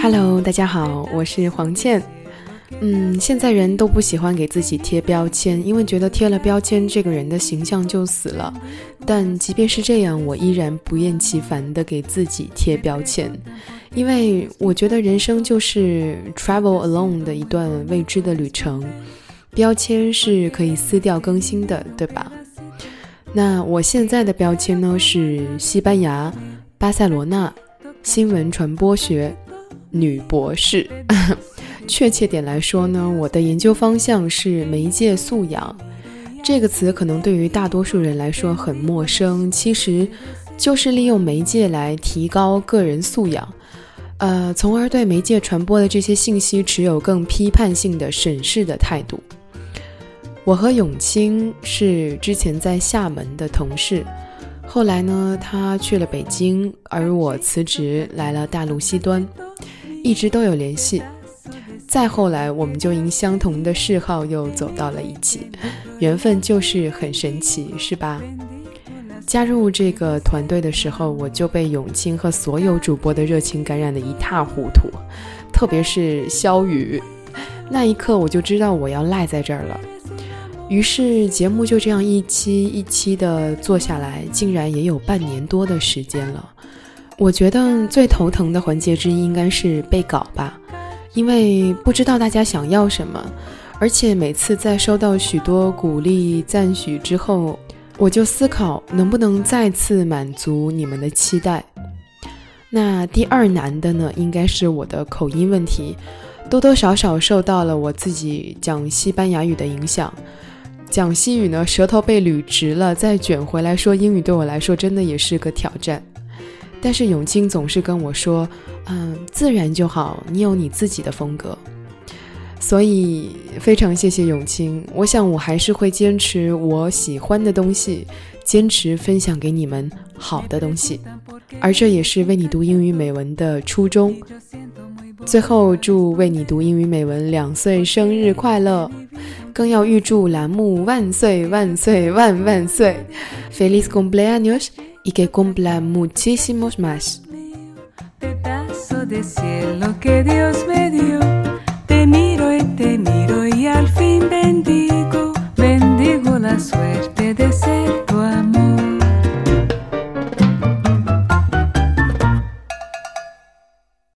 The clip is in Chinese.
Hello，大家好，我是黄倩。嗯，现在人都不喜欢给自己贴标签，因为觉得贴了标签，这个人的形象就死了。但即便是这样，我依然不厌其烦地给自己贴标签，因为我觉得人生就是 travel alone 的一段未知的旅程。标签是可以撕掉更新的，对吧？那我现在的标签呢是西班牙、巴塞罗那、新闻传播学女博士。确切点来说呢，我的研究方向是媒介素养。这个词可能对于大多数人来说很陌生，其实就是利用媒介来提高个人素养，呃，从而对媒介传播的这些信息持有更批判性的审视的态度。我和永清是之前在厦门的同事，后来呢，他去了北京，而我辞职来了大陆西端，一直都有联系。再后来，我们就因相同的嗜好又走到了一起，缘分就是很神奇，是吧？加入这个团队的时候，我就被永清和所有主播的热情感染得一塌糊涂，特别是肖宇，那一刻我就知道我要赖在这儿了。于是节目就这样一期一期的做下来，竟然也有半年多的时间了。我觉得最头疼的环节之一应该是背稿吧。因为不知道大家想要什么，而且每次在收到许多鼓励赞许之后，我就思考能不能再次满足你们的期待。那第二难的呢，应该是我的口音问题，多多少少受到了我自己讲西班牙语的影响。讲西语呢，舌头被捋直了，再卷回来说英语，对我来说真的也是个挑战。但是永清总是跟我说。嗯，自然就好。你有你自己的风格，所以非常谢谢永清。我想我还是会坚持我喜欢的东西，坚持分享给你们好的东西，而这也是为你读英语美文的初衷。最后，祝为你读英语美文两岁生日快乐，更要预祝栏目万岁万岁万万岁！Feliz cumpleaños y que cumpla muchísimos más。